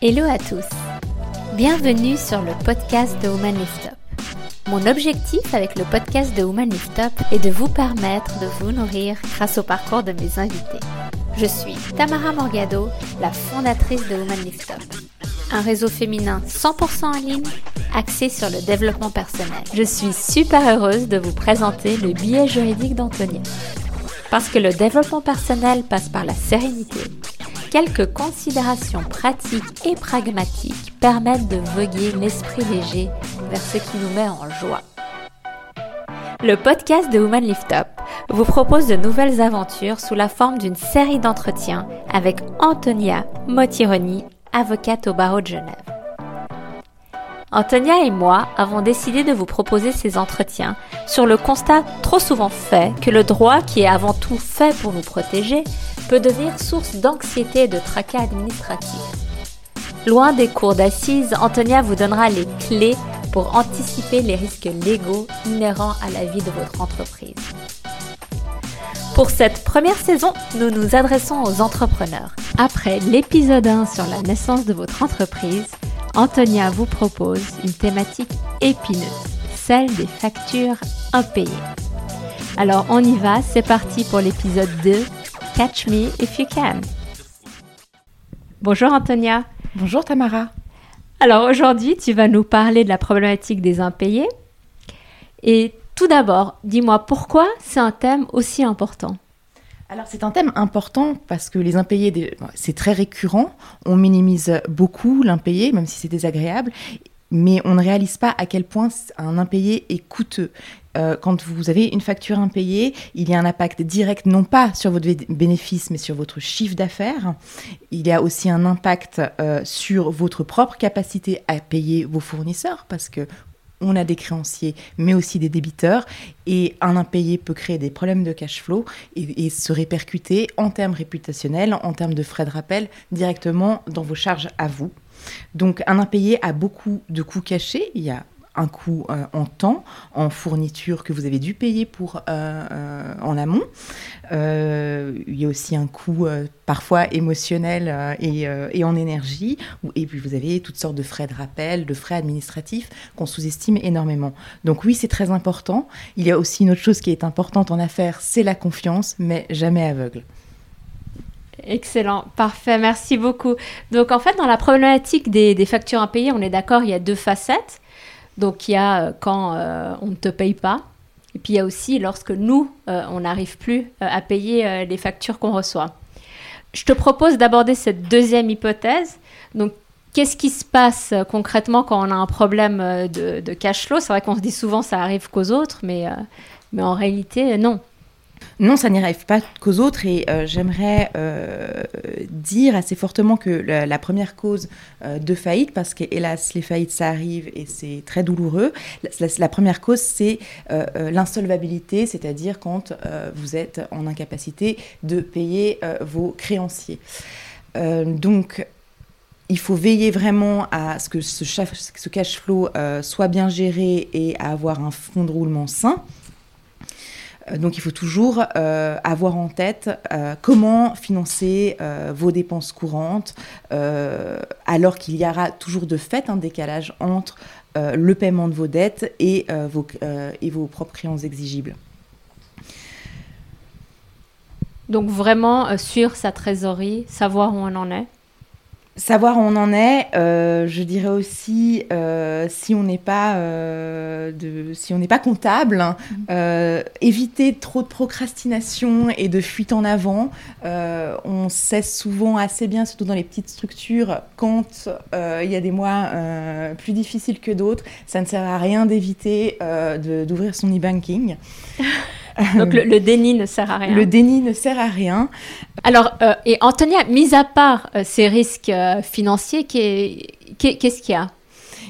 Hello à tous. Bienvenue sur le podcast de Woman Lift Up. Mon objectif avec le podcast de Woman Lift Up est de vous permettre de vous nourrir grâce au parcours de mes invités. Je suis Tamara Morgado, la fondatrice de Woman Lift Up, un réseau féminin 100% en ligne axé sur le développement personnel. Je suis super heureuse de vous présenter le billet juridique d'Antonia. Parce que le développement personnel passe par la sérénité, quelques considérations pratiques et pragmatiques permettent de voguer l'esprit léger vers ce qui nous met en joie. Le podcast de Woman Lift Up vous propose de nouvelles aventures sous la forme d'une série d'entretiens avec Antonia Motironi, avocate au barreau de Genève. Antonia et moi avons décidé de vous proposer ces entretiens sur le constat trop souvent fait que le droit, qui est avant tout fait pour nous protéger, peut devenir source d'anxiété et de tracas administratifs. Loin des cours d'assises, Antonia vous donnera les clés pour anticiper les risques légaux inhérents à la vie de votre entreprise. Pour cette première saison, nous nous adressons aux entrepreneurs. Après l'épisode 1 sur la naissance de votre entreprise, Antonia vous propose une thématique épineuse, celle des factures impayées. Alors on y va, c'est parti pour l'épisode 2, Catch Me If You Can. Bonjour Antonia. Bonjour Tamara. Alors aujourd'hui, tu vas nous parler de la problématique des impayés. Et tout d'abord, dis-moi pourquoi c'est un thème aussi important alors c'est un thème important parce que les impayés, c'est très récurrent. On minimise beaucoup l'impayé, même si c'est désagréable, mais on ne réalise pas à quel point un impayé est coûteux. Euh, quand vous avez une facture impayée, il y a un impact direct non pas sur votre bénéfice, mais sur votre chiffre d'affaires. Il y a aussi un impact euh, sur votre propre capacité à payer vos fournisseurs, parce que on a des créanciers, mais aussi des débiteurs, et un impayé peut créer des problèmes de cash flow et, se répercuter en termes réputationnels, en termes de frais de rappel, directement dans vos charges à vous. Donc un impayé a beaucoup de coûts cachés. Il y a un coût euh, en temps, en fourniture que vous avez dû payer pour euh, euh, en amont. il y a aussi un coût parfois émotionnel et, en énergie. Et puis vous avez toutes sortes de frais de rappel, de frais administratifs qu'on sous-estime énormément. Donc oui, c'est très important. Il y a aussi une autre chose qui est importante en affaires, c'est la confiance, mais jamais aveugle. Excellent, parfait, merci beaucoup. Donc en fait, dans la problématique des, des factures impayées, on est d'accord, il y a deux facettes. Donc il y a euh, quand euh, on ne te paye pas, et puis il y a aussi lorsque nous, euh, on n'arrive plus à payer les factures qu'on reçoit. Je te propose d'aborder cette deuxième hypothèse. Donc qu'est-ce qui se passe concrètement quand on a un problème de, cash flow? C'est vrai qu'on se dit souvent ça arrive qu'aux autres, mais, mais en réalité, non. Non, ça n'y arrive pas qu'aux autres et euh, j'aimerais euh, dire assez fortement que la, première cause euh, de faillite, parce que hélas les faillites ça arrive et c'est très douloureux, la, première cause c'est l'insolvabilité, c'est-à-dire quand vous êtes en incapacité de payer vos créanciers. donc il faut veiller vraiment à ce que ce, ce cash flow soit bien géré et à avoir un fonds de roulement sain. Euh, donc il faut toujours euh, avoir en tête euh, comment financer vos dépenses courantes, alors qu'il y aura toujours de fait un décalage entre le paiement de vos dettes et, vos, et vos propres créances exigibles. Donc vraiment sur sa trésorerie, savoir où on en est Savoir où on en est, euh, je dirais aussi euh, si on n'est pas euh, de, si on n'est pas comptable, hein, mhm. éviter trop de procrastination et de fuite en avant. on sait souvent assez bien, surtout dans les petites structures, quand il y a des mois plus difficiles que d'autres. Ça ne sert à rien d'éviter d'ouvrir son e-banking. Donc le, déni ne sert à rien. Le déni ne sert à rien. Alors, euh, et Antonia, mis à part euh, ces risques euh, financiers, qu'est-ce qu'il y a?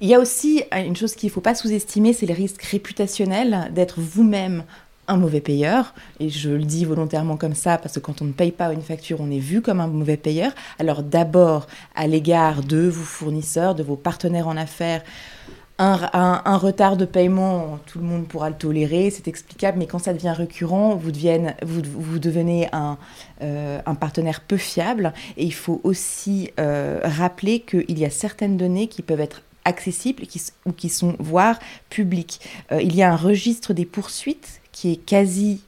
Il y a aussi une chose qu'il ne faut pas sous-estimer, c'est les risques réputationnels d'être vous-même un mauvais payeur, et je le dis volontairement comme ça parce que quand on ne paye pas une facture, on est vu comme un mauvais payeur. Alors d'abord à l'égard de vos fournisseurs, de vos partenaires en affaires, un, retard de paiement, tout le monde pourra le tolérer, c'est explicable, mais quand ça devient récurrent, vous, devenez un, euh, un, partenaire peu fiable. Et il faut aussi euh, rappeler qu'il y a certaines données qui peuvent être accessibles ou qui sont voire publiques. Euh, il y a un registre des poursuites qui est quasi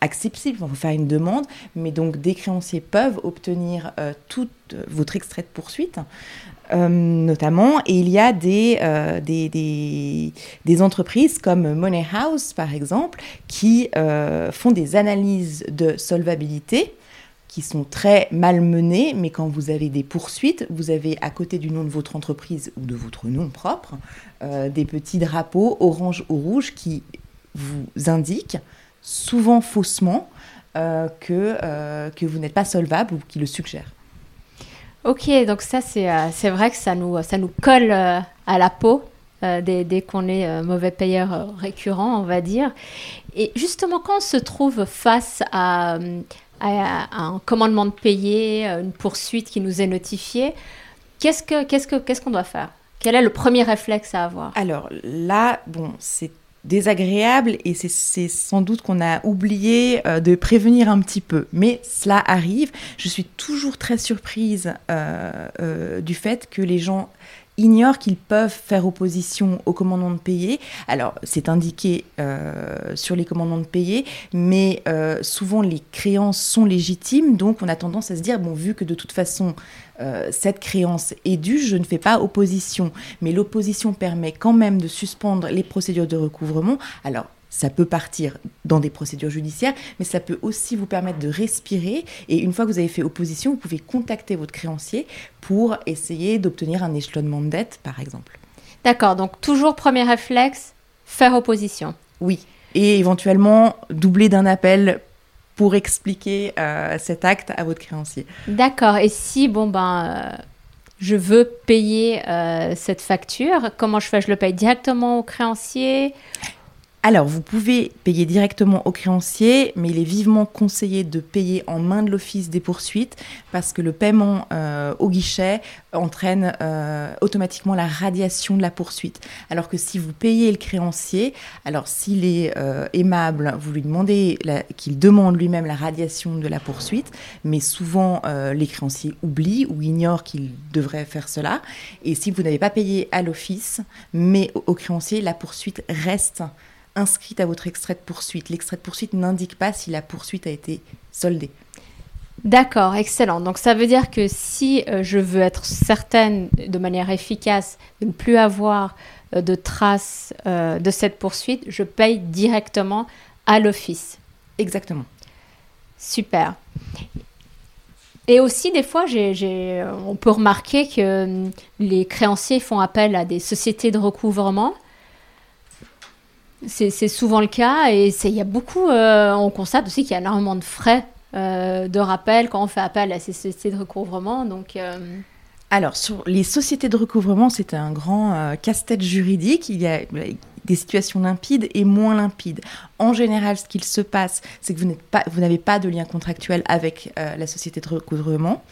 accessible, il faut faire une demande, mais donc des créanciers peuvent obtenir tout votre extrait de poursuite. Euh, notamment. Et il y a des, euh, des, entreprises comme Money House, par exemple, qui euh, font des analyses de solvabilité qui sont très mal menées, mais quand vous avez des poursuites, vous avez à côté du nom de votre entreprise ou de votre nom propre, des petits drapeaux orange ou rouge qui vous indiquent, souvent faussement, que, que vous n'êtes pas solvable ou qui le suggèrent. Ok, donc ça, c'est euh, c'est vrai que ça nous, ça nous colle euh, à la peau euh, dès, dès qu'on est mauvais payeur récurrent, on va dire. Et justement, quand on se trouve face à, un commandement de payer, une poursuite qui nous est notifiée, qu'est-ce qu'on qu'est-ce que, qu'est-ce qu'on doit faire? Quel est le premier réflexe à avoir? Alors là, bon, c'est désagréable et c'est sans doute qu'on a oublié euh, de prévenir un petit peu. Mais cela arrive. Je suis toujours très surprise euh, euh, du fait que les gens ignorent qu'ils peuvent faire opposition au commandement de payer. Alors, c'est indiqué sur les commandements de payer, mais souvent les créances sont légitimes, donc on a tendance à se dire, bon, vu que de toute façon, euh, cette créance est due, je ne fais pas opposition. Mais l'opposition permet quand même de suspendre les procédures de recouvrement. Alors, ça peut partir dans des procédures judiciaires, mais ça peut aussi vous permettre de respirer. Et une fois que vous avez fait opposition, vous pouvez contacter votre créancier pour essayer d'obtenir un échelonnement de dette, par exemple. D'accord, donc toujours premier réflexe, faire opposition. Oui, et éventuellement doubler d'un appel pour expliquer euh, cet acte à votre créancier. D'accord. Et si, bon, ben, euh, je veux payer euh, cette facture, comment je fais? Je le paye directement au créancier? Alors, vous pouvez payer directement au créancier, mais il est vivement conseillé de payer en main de l'office des poursuites parce que le paiement euh, au guichet entraîne euh, automatiquement la radiation de la poursuite. Alors que si vous payez le créancier, alors s'il est euh, aimable, vous lui demandez qu'il demande lui-même la radiation de la poursuite, mais souvent les créanciers oublient ou ignorent qu'ils devraient faire cela. Et si vous n'avez pas payé à l'office, mais au créancier, la poursuite reste inscrite à votre extrait de poursuite. L'extrait de poursuite n'indique pas si la poursuite a été soldée. D'accord, excellent. Donc ça veut dire que si euh, je veux être certaine de manière efficace de ne plus avoir euh, de traces euh, de cette poursuite, je paye directement à l'office. Exactement. Super. Et aussi, des fois, on peut remarquer que les créanciers font appel à des sociétés de recouvrement c'est souvent le cas et il y a beaucoup, euh, on constate aussi qu'il y a énormément de frais euh, de rappel quand on fait appel à ces sociétés de recouvrement. Donc, euh, Alors, sur les sociétés de recouvrement, c'est un grand casse-tête juridique. Il y a des situations limpides et moins limpides. En général, ce qu'il se passe, c'est que vous n'avez pas de lien contractuel avec la société de recouvrement.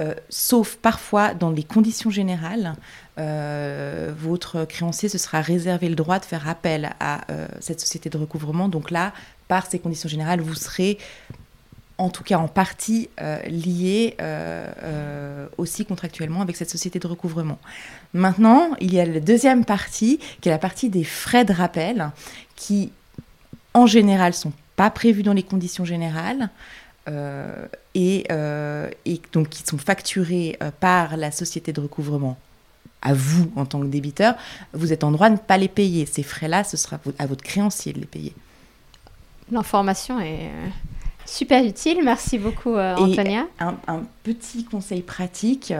Euh, sauf parfois dans les conditions générales, euh, votre créancier se sera réservé le droit de faire appel à euh, cette société de recouvrement. Donc là, par ces conditions générales, vous serez en tout cas en partie lié aussi contractuellement avec cette société de recouvrement. Maintenant, il y a la deuxième partie, qui est la partie des frais de rappel, qui en général sont pas prévus dans les conditions générales. Euh, et, euh, et, donc qui sont facturés euh, par la société de recouvrement à vous en tant que débiteur, vous êtes en droit de ne pas les payer. Ces frais-là, ce sera à votre créancier de les payer. L'information est super utile. Merci beaucoup, Antonia. Un, un, petit conseil pratique,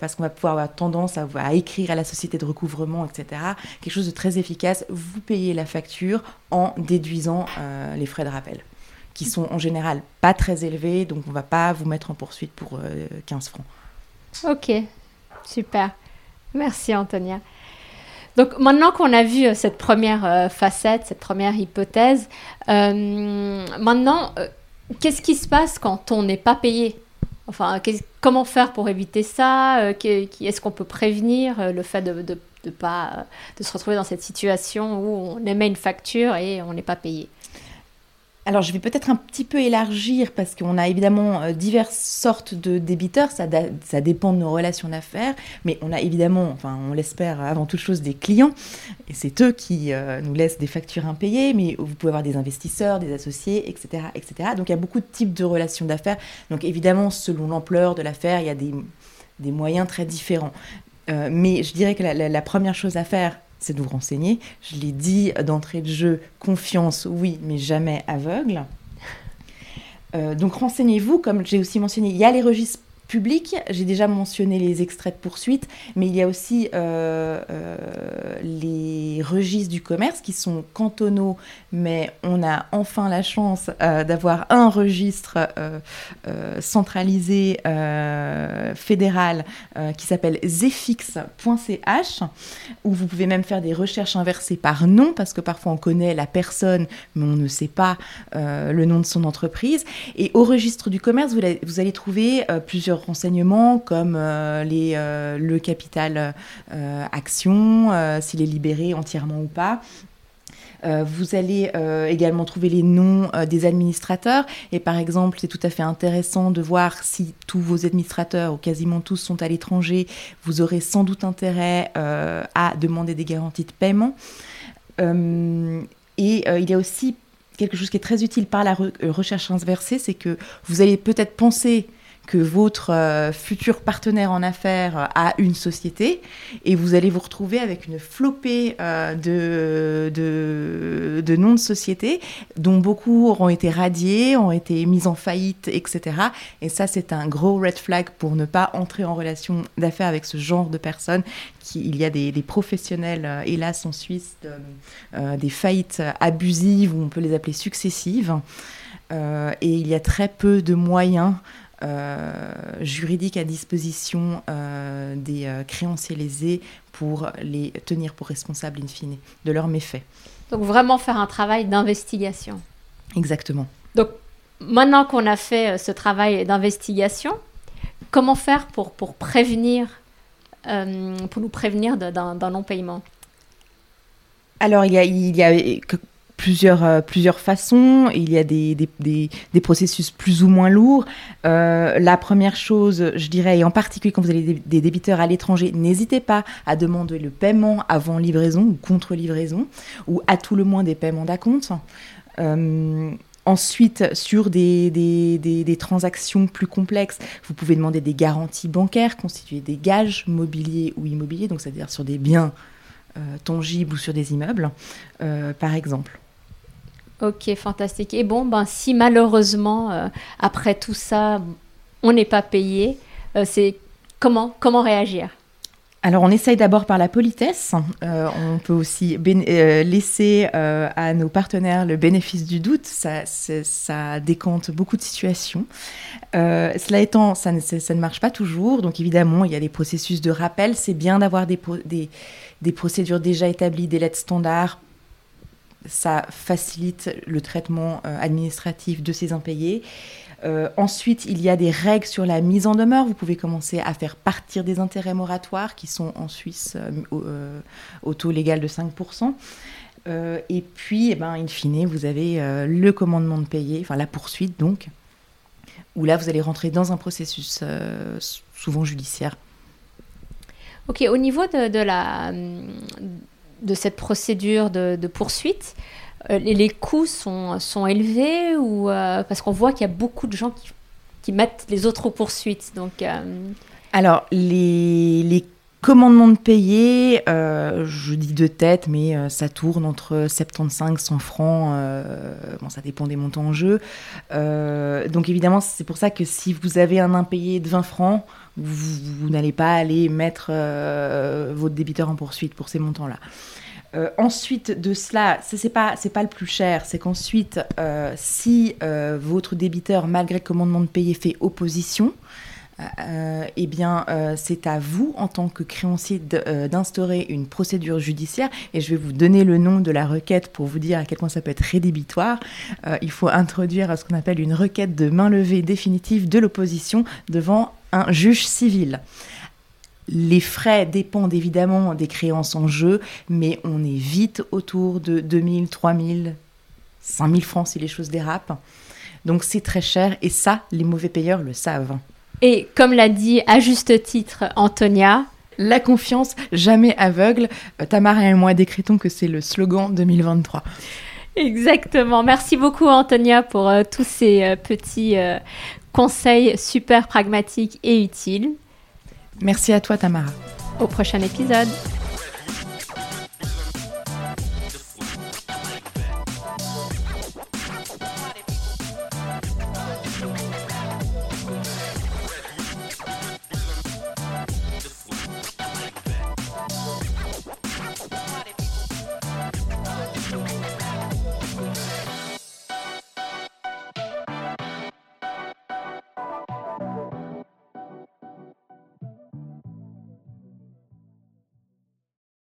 parce qu'on va pouvoir avoir tendance à, à, écrire à la société de recouvrement, etc. Quelque chose de très efficace, vous payez la facture en déduisant les frais de rappel qui sont en général pas très élevés, donc on va pas vous mettre en poursuite pour 15 euh, francs. Ok, super. Merci Antonia. Donc maintenant qu'on a vu euh, cette première euh, facette, cette première hypothèse, maintenant, qu'est-ce qui se passe quand on n'est pas payé? Enfin, comment faire pour éviter ça? Est-ce qu'on peut prévenir le fait de, de pas de se retrouver dans cette situation où on émet une facture et on n'est pas payé? Alors, je vais peut-être un petit peu élargir parce qu'on a évidemment euh, diverses sortes de débiteurs, ça, dépend de nos relations d'affaires, mais on a évidemment, enfin, on l'espère avant toute chose, des clients, et c'est eux qui euh, nous laissent des factures impayées, mais vous pouvez avoir des investisseurs, des associés, etc., etc. Donc, il y a beaucoup de types de relations d'affaires. Donc, évidemment, selon l'ampleur de l'affaire, il y a des, des moyens très différents. Euh, mais je dirais que la première chose à faire, c'est de vous renseigner. Je l'ai dit d'entrée de jeu, confiance, oui, mais jamais aveugle. Euh, donc renseignez-vous, comme j'ai aussi mentionné, il y a les registres public. J'ai déjà mentionné les extraits de poursuite, mais il y a aussi euh, euh, les registres du commerce qui sont cantonaux, mais on a enfin la chance euh, d'avoir un registre centralisé fédéral qui s'appelle zefix.ch, où vous pouvez même faire des recherches inversées par nom, parce que parfois on connaît la personne, mais on ne sait pas le nom de son entreprise. Et au registre du commerce, vous allez trouver plusieurs renseignements comme euh, les, euh, le capital euh, action, s'il est libéré entièrement ou pas. vous allez également trouver les noms des administrateurs. Et par exemple, c'est tout à fait intéressant de voir si tous vos administrateurs, ou quasiment tous, sont à l'étranger. Vous aurez sans doute intérêt à demander des garanties de paiement. et il y a aussi quelque chose qui est très utile par la recherche inversée, c'est que vous allez peut-être penser que votre euh, futur partenaire en affaires euh, a une société et vous allez vous retrouver avec une flopée euh, de, de, noms de sociétés dont beaucoup auront été radiés, ont été mis en faillite, etc. Et ça, c'est un gros red flag pour ne pas entrer en relation d'affaires avec ce genre de personnes. Il y a des, professionnels, hélas en Suisse, des faillites abusives, ou on peut les appeler successives. et il y a très peu de moyens euh, juridiques à disposition euh, des euh, créanciers lésés pour les tenir pour responsables in fine de leurs méfaits. Donc vraiment faire un travail d'investigation. Exactement. Donc maintenant qu'on a fait ce travail d'investigation, comment faire pour, pour prévenir, pour nous prévenir d'un non-paiement? Alors, il y a, il y a plusieurs, euh, plusieurs façons. Il y a des, des, des, processus plus ou moins lourds. Euh, la première chose, je dirais, et en particulier quand vous avez des, débiteurs à l'étranger, n'hésitez pas à demander le paiement avant livraison ou contre livraison, ou à tout le moins des paiements d'acompte. Euh, ensuite, sur des, des, des, transactions plus complexes, vous pouvez demander des garanties bancaires constituées des gages mobiliers ou immobiliers, donc c'est-à-dire sur des biens tangibles ou sur des immeubles, par exemple. Ok, fantastique. Et bon, ben, si malheureusement, euh, après tout ça, on n'est pas payé, euh, c'est comment, comment réagir? Alors on essaye d'abord par la politesse. Euh, on peut aussi laisser à nos partenaires le bénéfice du doute. Ça, ça beaucoup de situations. cela étant, ça ne, marche pas toujours. Donc évidemment, il y a des processus de rappel. C'est bien d'avoir des, des, procédures déjà établies, des lettres standards ça facilite le traitement euh, administratif de ces impayés. Euh, ensuite, il y a des règles sur la mise en demeure. Vous pouvez commencer à faire partir des intérêts moratoires qui sont en Suisse euh, au, taux légal de 5%. et puis, eh ben, in fine, vous avez le commandement de payer, enfin la poursuite donc, où là, vous allez rentrer dans un processus souvent judiciaire. Ok, au niveau de, la cette procédure de, poursuite, euh, les, coûts sont, sont élevés ou euh, parce qu'on voit qu'il y a beaucoup de gens qui, qui mettent les autres aux poursuites. Donc, euh, Alors, les, les, commandements de payer, je dis de tête, mais ça tourne entre 75 100 francs. bon, ça dépend des montants en jeu. donc, évidemment, c'est pour ça que si vous avez un impayé de 20 francs, vous, n'allez pas aller mettre euh, votre débiteur en poursuite pour ces montants-là. Euh, ensuite de cela, ce n'est pas, le plus cher, c'est qu'ensuite, euh, si votre débiteur, malgré commandement de payer, fait opposition, eh bien, c'est à vous, en tant que créancier, d'instaurer une procédure judiciaire. Et je vais vous donner le nom de la requête pour vous dire à quel point ça peut être rédhibitoire. il faut introduire ce qu'on appelle une requête de main levée définitive de l'opposition devant un juge civil. les frais dépendent évidemment des créances en jeu, mais on est vite autour de 2000, 3000, 5000 francs si les choses dérapent. Donc c'est très cher et ça, les mauvais payeurs le savent. Et comme l'a dit à juste titre Antonia, la confiance jamais aveugle. Euh, Tamara et moi décrétons que c'est le slogan 2023. Exactement. Merci beaucoup Antonia pour euh, tous ces euh, petits conseils super pragmatiques et utiles. Merci à toi Tamara. Au prochain épisode.